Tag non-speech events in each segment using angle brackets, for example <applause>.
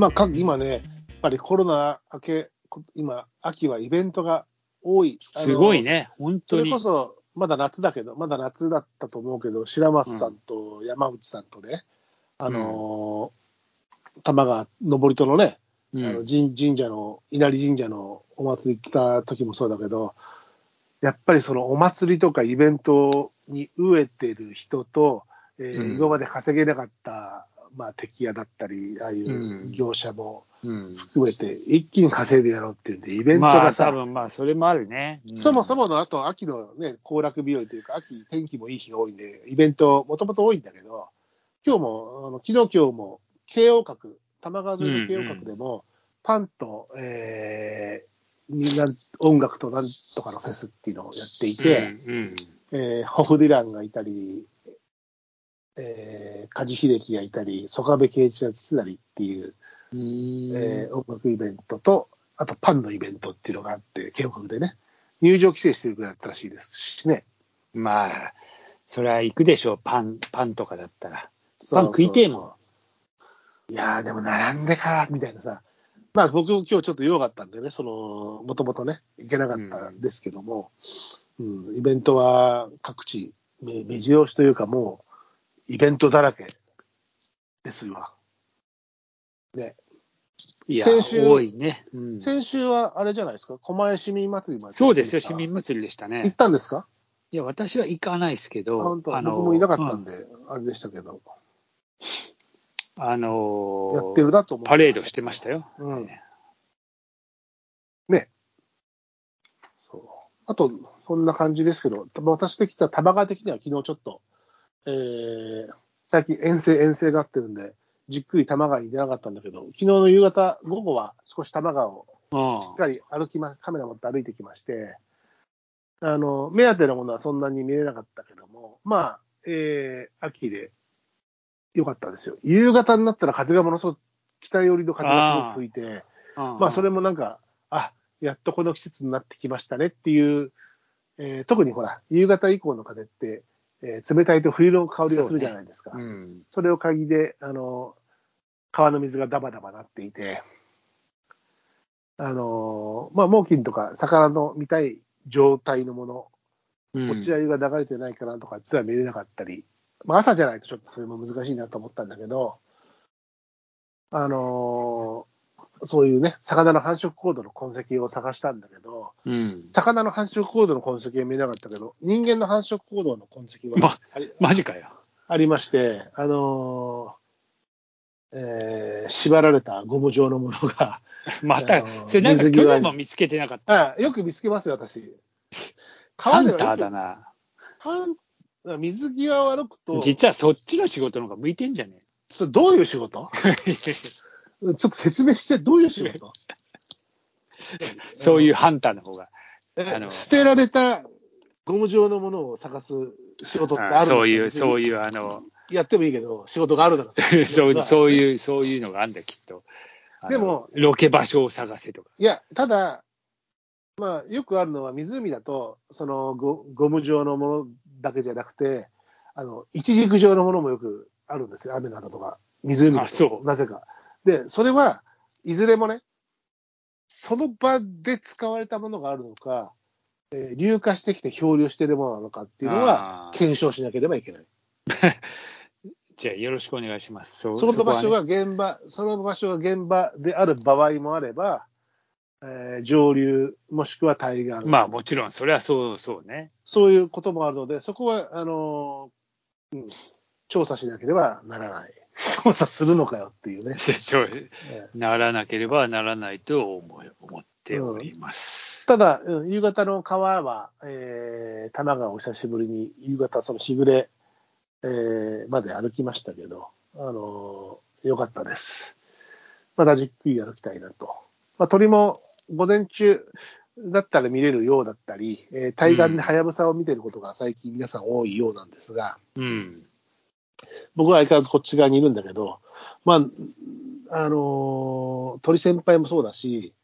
まあ、か今ね、やっぱりコロナ明け、こ今、秋はイベントが多い。すごい。ね、本当にそれこ。そ、まだ夏だけど、まだ夏だったと思うけど、白松さんと山内さんとね、あのー玉川登戸のね、うんあの神神社の、稲荷神社のお祭り行った時もそうだけど、やっぱりそのお祭りとかイベントに飢えてる人と、えーうん今まで稼げなかった、まあ、敵屋だったり、ああいううん。業者もうん。含めて、一気に稼いでやろうっていうんで、イベントまあ、がさ、多分まあ、それもあるね。うん。そもそものあと、秋のね、行楽日和というか、秋、天気もいい日が多いんで、イベント、もともと多いんだけど、今日も、あの昨日今日も、京王閣、玉川沿いの京王閣でも、パンと、えー、みんな音楽となんとかのフェスっていうのをやっていて、うん。えーホフディランがいたり、えー、梶秀樹がいたり、曽我部圭一が来てたりっていう、うん。えー音楽イベントと、あとパンのイベントっていうのがあって、京王閣でね、入場規制してるぐらいだったらしいですしね。まあ、それは行くでしょう、パン、パンとかだったら。パン食いてえもん。そうそういやー、でも並んでか、みたいなさ。まあ僕も今日ちょっと弱かったんでね、その、もともとね、行けなかったんですけども、うん、イベントは各地、め目白押しというかもう、イベントだらけですわ。ね。いや、先週多いね。うん先週はあれじゃないですか、狛江市民祭りまで。そうですよ、市民祭りでした行っね。たんですか？いや、私は行かないですけあど、本当？あの僕もいなかったんで、あれでしたけど、あのやってるなと思ってパレードしてましたよ。うんね。そう。あと、そんな感じですけど、た私的には、玉川的には昨日ちょっと、えー、最近遠征、遠征があってるんで、じっくり玉川に出なかったんだけど、昨日の夕方、午後は少し玉川をうん。しっかり歩きま、カメラ持って歩いてきまして、あの、目当てのものはそんなに見えなかったけども、まあ、えー、秋で良かったですよ。夕方になったら風がものすごく、北寄りの風がすごく吹いて、まあ、それもなんか、あやっとこの季節になってきましたねっていう、えー特にほら、夕方以降の風って、えー冷たいと冬の香りがするじゃないですか。そ,、うん。れを鍵で、あの、川の水がダバダバなっていて、あの、まあ、猛禽とか魚の見たい状態のもの、うん落ち合いが流れてないかなとかってのは見れなかったり、まあ、朝じゃないとちょっとそれも難しいなと思ったんだけど、あのーそういうね、魚の繁殖行動の痕跡を探したんだけど、うん。魚の繁殖行動の痕跡は見えなかったけど、人間の繁殖行動の痕跡はまマジかよ。ありまして、あのーえー縛られたゴム状のものが、<laughs> またそれなんか去年も見つけてなかった。あよく見つけますよ、私。ハンターだな。ハン水際を歩くと、実はそっちの仕事の方が向いてんじゃねそれどういう仕事？え <laughs> ちょっと説明して、どういう仕事？そういうハンターの方が。えあの捨てられたゴム状のものを探す仕事ってあるの？そういう、そうう。いう、あの、やってもいいけど、仕事があるだろ <laughs> そうそうう。いう、そういうのがあるんだよ、きっと。あのでも、ロケ場所を探せとか。いや、ただ、まあ、よくあるのは湖だと、そのゴゴム状のものだけじゃなくて、あの、一軸状のものもよくあるんですよ、雨などとか。湖だとあそうなぜか。で、それはいずれもね、その場で使われたものがあるのか、えー硫化してきて漂流しているものなのかっていうのは検証しなければいけない。<laughs> じゃあ、よろしくお願いします。そその場所が現場、その場所が現場である場合もあれば、えー上流、もしくは対岸、まあ、もちろん、それはそう、そうね。そういうこともあるので、そこは、あのーうん調査しなければならない。調査するのかよっていうね。<laughs> ならなければならないと思い思っております。ただ、うん夕方の川は、えー、多摩川を久しぶりに夕方、そのしぐれ、えーまで歩きましたけど、あのーよかったです。またじっくり歩きたいなと。まあ、鳥も午前中だったら見れるようだったり、えー対岸でハヤブサを見てることが最近皆さん多いようなんですが、うん。僕は相変わらずこっち側にいるんだけど、まあ、あのー鳥先輩もそうだし、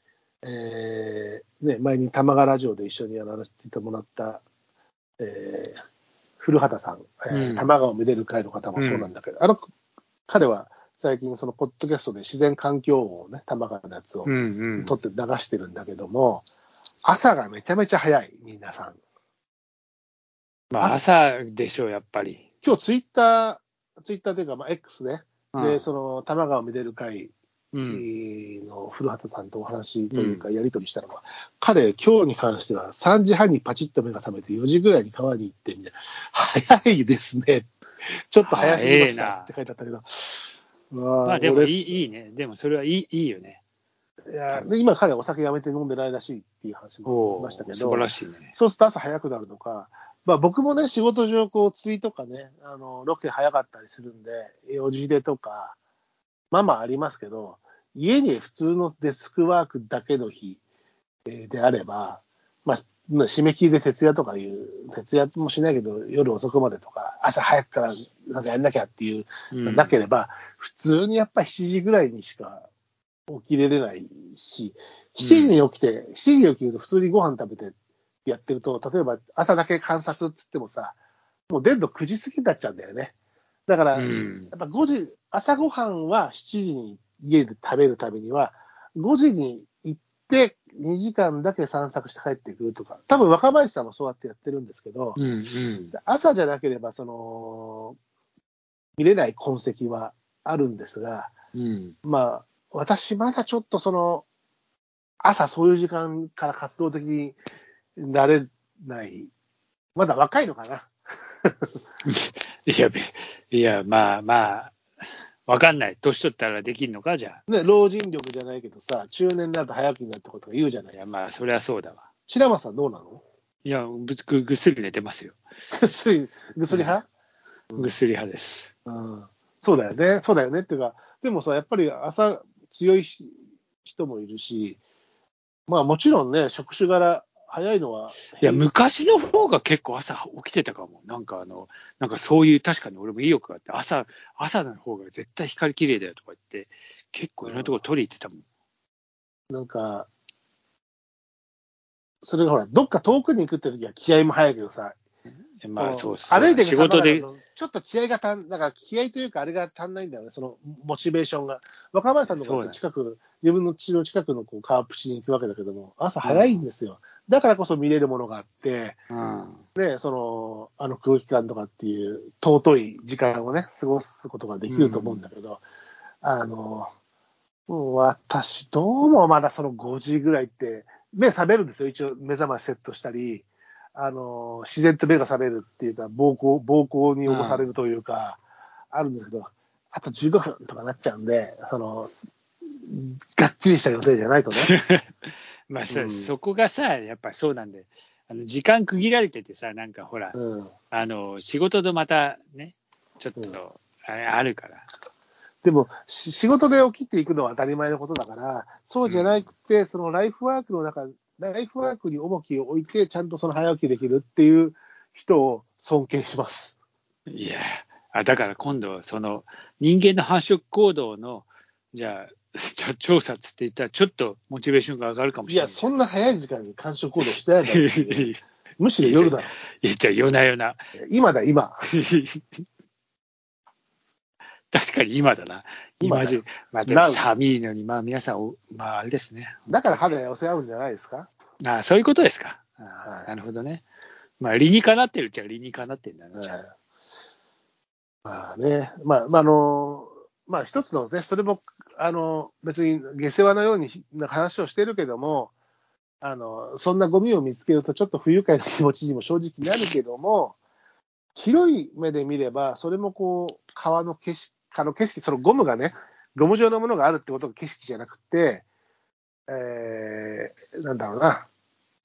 えーね、前に玉川ラジオで一緒にやらせてもらった、えー古畑さん、えーうん玉川をめでる会の方もそうなんだけど、あの彼は最近、そのポッドキャストで自然環境音をね、玉川のやつをうんうん。撮って流してるんだけども、朝がめちゃめちゃ早い、皆さん。まあ、朝でしょう、やっぱり。今日ツイッター、ツイッターというか、まあ、X ね、うんで、その、玉川を見れる会うん。の古畑さんとお話というか、やり取りしたのが、彼、今日に関しては3時半にパチッと目が覚めて、4時ぐらいに川に行ってみたいな、早いですね。ちょっと早すぎましたって書いてあったけど。ままあでも俺いいいいね。でもそれはいいいいよね。いやで今、彼、お酒やめて飲んでないらしいっていう話もおおしましたけど、素晴らしいね。そうすると朝早くなるのか、まあ、僕もね、仕事上、こう釣りとかね、あのロケ早かったりするんで、4時出とか、まあまあありますけど、家に普通のデスクワークだけの日えーであれば、まあ、まあ締め切りで徹夜とかいう、徹夜もしないけど、夜遅くまでとか、朝早くからなんかやんなきゃっていううん。なければ、普通にやっぱ7時ぐらいにしか起きれれないし、7時に起きて、7時に起きると普通にご飯食べてやってると、例えば朝だけ観察っつってもさ、もう出るの9時過ぎになっちゃうんだよね。だから、うんやっぱ5時、朝ごはんは7時に家で食べるためには、5時に行って2時間だけ散策して帰ってくるとか、多分若林さんもそうやってやってるんですけど、うんうん。朝じゃなければ、その、見れない痕跡はあるんですが、うん。まあ、私まだちょっとその、朝そういう時間から活動的になれない。まだ若いのかな？<laughs> いや、べいや、まあまあ、わかんない。年取ったらできんのか、じゃね、老人力じゃないけどさ、中年になると早起きになるってことが言うじゃなあ。いいや、まあ、そりゃそうだわ。白松さんどうなの？いや、ぶぐぐっすり寝てますよ。ぐっすり、ぐっすり派、ぐっすり派です。うん、そうだよね。そうだよねっていうか、でもさ、やっぱり朝強いし人もいるし、まあもちろんね、職種柄早いのは。いや、昔の方が結構朝起きてたかも。なんかあの、なんかそういう、確かに俺も意欲があって、朝、朝の方が絶対光綺麗だよとか言って、結構いろんなところ取り入ってたもん。なんか、それがほら、どっか遠くに行くって時は気合も早いけどさ、まあそうそう。歩いて仕事で、ちょっと気合が足ん、だから気合というか、あれが足んないんだよね、そのモチベーションが。若林さんのこ近く、自分の家の近くのこう川プチに行くわけだけども、朝早いんですよ。だからこそ見れるものがあって、うん。ね、その、あの空気感とかっていう尊い時間をね、過ごすことができると思うんだけど、あの、もう私、どうもまだその5時ぐらいって、目覚めるんですよ、一応目覚ましセットしたり、あの、自然と目が覚めるっていうか、暴行、暴行に起こされるというか、あるんですけど、あと15分とかなっちゃうんで、その、がっちりした予定じゃないとね。<laughs> まあそ,、うんそこがさ、やっぱそうなんで、あの時間区切られててさ、なんかほら、うん。あの仕事とまたね、ちょっと、うんあれあるから。でも、し仕事で起きていくのは当たり前のことだから、そうじゃなくて、そのライフワークの中、ライフワークに重きを置いて、ちゃんとその早起きできるっていう人を尊敬します。いやあ、だから今度、その人間の繁殖行動の、じゃあ、<laughs> 調査っつって言ったら、ちょっとモチベーションが上がるかもしいや、れない。そんな早い時間に干渉行動してないだろうい <laughs> むしろ夜だろ。や、じゃあ、夜な夜な。今だ、今。<laughs> <laughs> 確かに今だな。今じ、まあ、でも寒いのに、まあ、皆さんお、まあ、あれですね。だから肌寄せ合うんじゃないですか？あそういうことですか。あはいなるほどね。まあ、理にかなってるっちゃ理にかなってるんだね。はいまあね、まあ、まあ、あの、まあ一つのね、それも、あの、別に下世話のようにな話をしてるけども、あの、そんなゴミを見つけるとちょっと不愉快な気持ちにも正直なるけども、広い目で見れば、それもこう、川の景色、川の景色、そのゴムがね、ゴム状のものがあるってことが景色じゃなくて、えー、なんだろうな、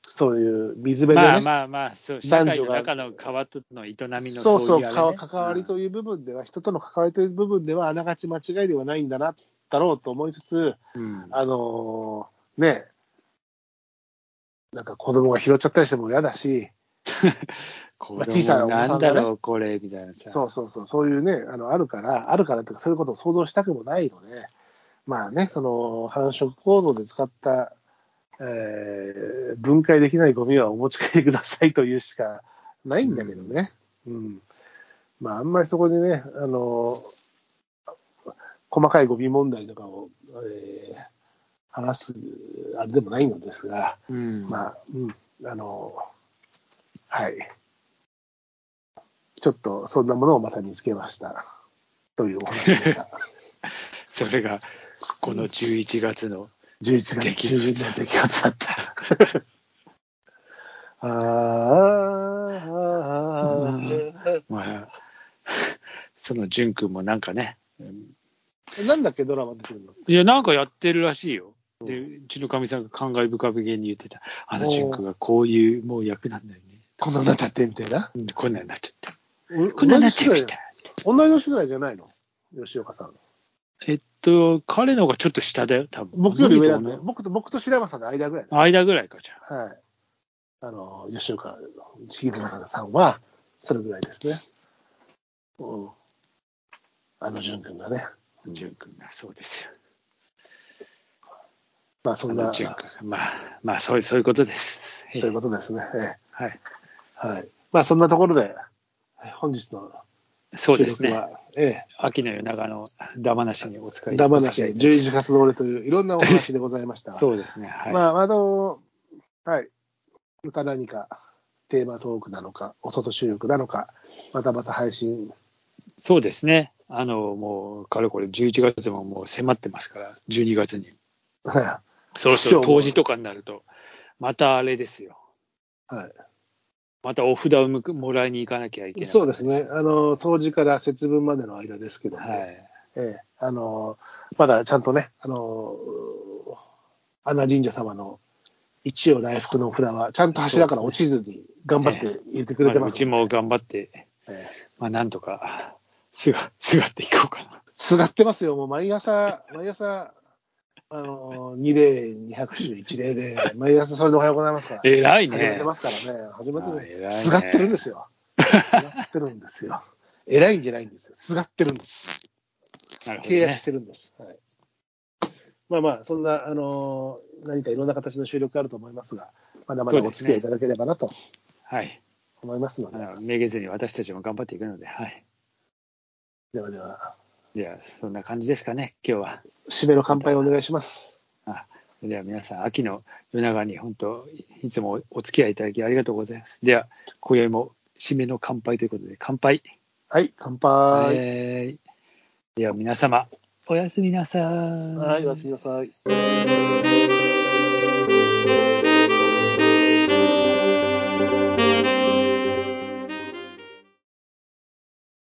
そういう水辺でね、まあまあまあ、そう、社会の中の川との営みのそうそう、いあれね。か関わりという部分では、人との関わりという部分では、あながち間違いではないんだな、だろうと思いつつ、うん。あのーね、なんか子供が拾っちゃったりしても嫌だし、<laughs> 子さなんんだろう、これ、みたいなさ。そうそうそう、そういうね、あのあるから、あるからとか、そういうことを想像したくもないので、まあね、その繁殖行動で使った、えー分解できないゴミはお持ち帰りくださいというしかないんだけどね。うん。まあ、あんまりそこにね、あの、細かい語尾問題とかを、えー話すあれでもないのですが、うん。まあ、うん、あの、はい。ちょっとそんなものをまた見つけました。というお話でした。<laughs> それが、この11月の、11月中旬の出来事だった。あ <laughs> ーあー、まあ、その淳君もなんかね、うんなんだっけ、ドラマ出てるの？いや、なんかやってるらしいよ。で、うちのかみさんが感慨深げに言ってた、あの淳君がこういうもう役なんだよね。こんなになっちゃってみたいな。うんこんなんなっちゃって。うこんなんなっちゃいまし同じ年ぐらいじゃないの？吉岡さん。えっと、彼の方がちょっと下だよ、多分。僕より上だね。僕と、僕と白山さんの間ぐらいだ。間ぐらいか、じゃあ。はい。あの、吉岡茂中さんは、それぐらいですね。うん。あの淳君がね。淳君が、そうですよ。まあ、そんな、あの淳そ君が。まあ、まあ、そういう、そういうことです。ういうことですね。ええはい。はい。まあ、そんなところで、本日のそうですね。収録は、え秋の夜長のダマなしにお使え、いダマなし、お付き合い十字活動俺といういろんなお話でございました。<laughs> そうですね。はい。まあ、あの、はい。また何かテーマトークなのか、お外収録なのか、またまた配信、そうですね。あの、もう、かれこれ11月ももう迫ってますから、12月に。はそろそろ冬至とかになると、またあれですよ。い。はいまたお札をもらいに行かなきゃいけない。そうですね。。あの、当時から節分までの間ですけども、はい。ええ、あの、まだちゃんとね、あの、穴神社様の一応来福の札は、ちゃんと柱から落ちずに頑張って入れてくれてます、まあうちも頑張って、ええまあ、なんとか、すが、すがっていこうかな。すがってますよ。もう毎朝、毎朝、あの、2例、200種1例で、<laughs> 毎朝それでおはようございますから。偉いね始めて。ますからね。始めてね。ねすがってるんですよ。すがってるんですよ。<laughs> 偉いんじゃないんですよ。すがってるんです。ね契約し。てるんです。はい。まあまあ、そんな、あのー何かいろんな形の収録があると思いますが、まだまだお付き合いいただければなとはい。思いますので、めげずに私たちも頑張っていくので、はい。ではでは、では、そんな感じですかね、今日は。締めの乾杯をお願いします。あでは皆さん、秋の夜長に本当、いつもお付き合いいただきありがとうございます。では、今宵も締めの乾杯ということで、乾杯。はい、乾杯。えーでは皆様、おやすみなさい。はい、おやすみなさい。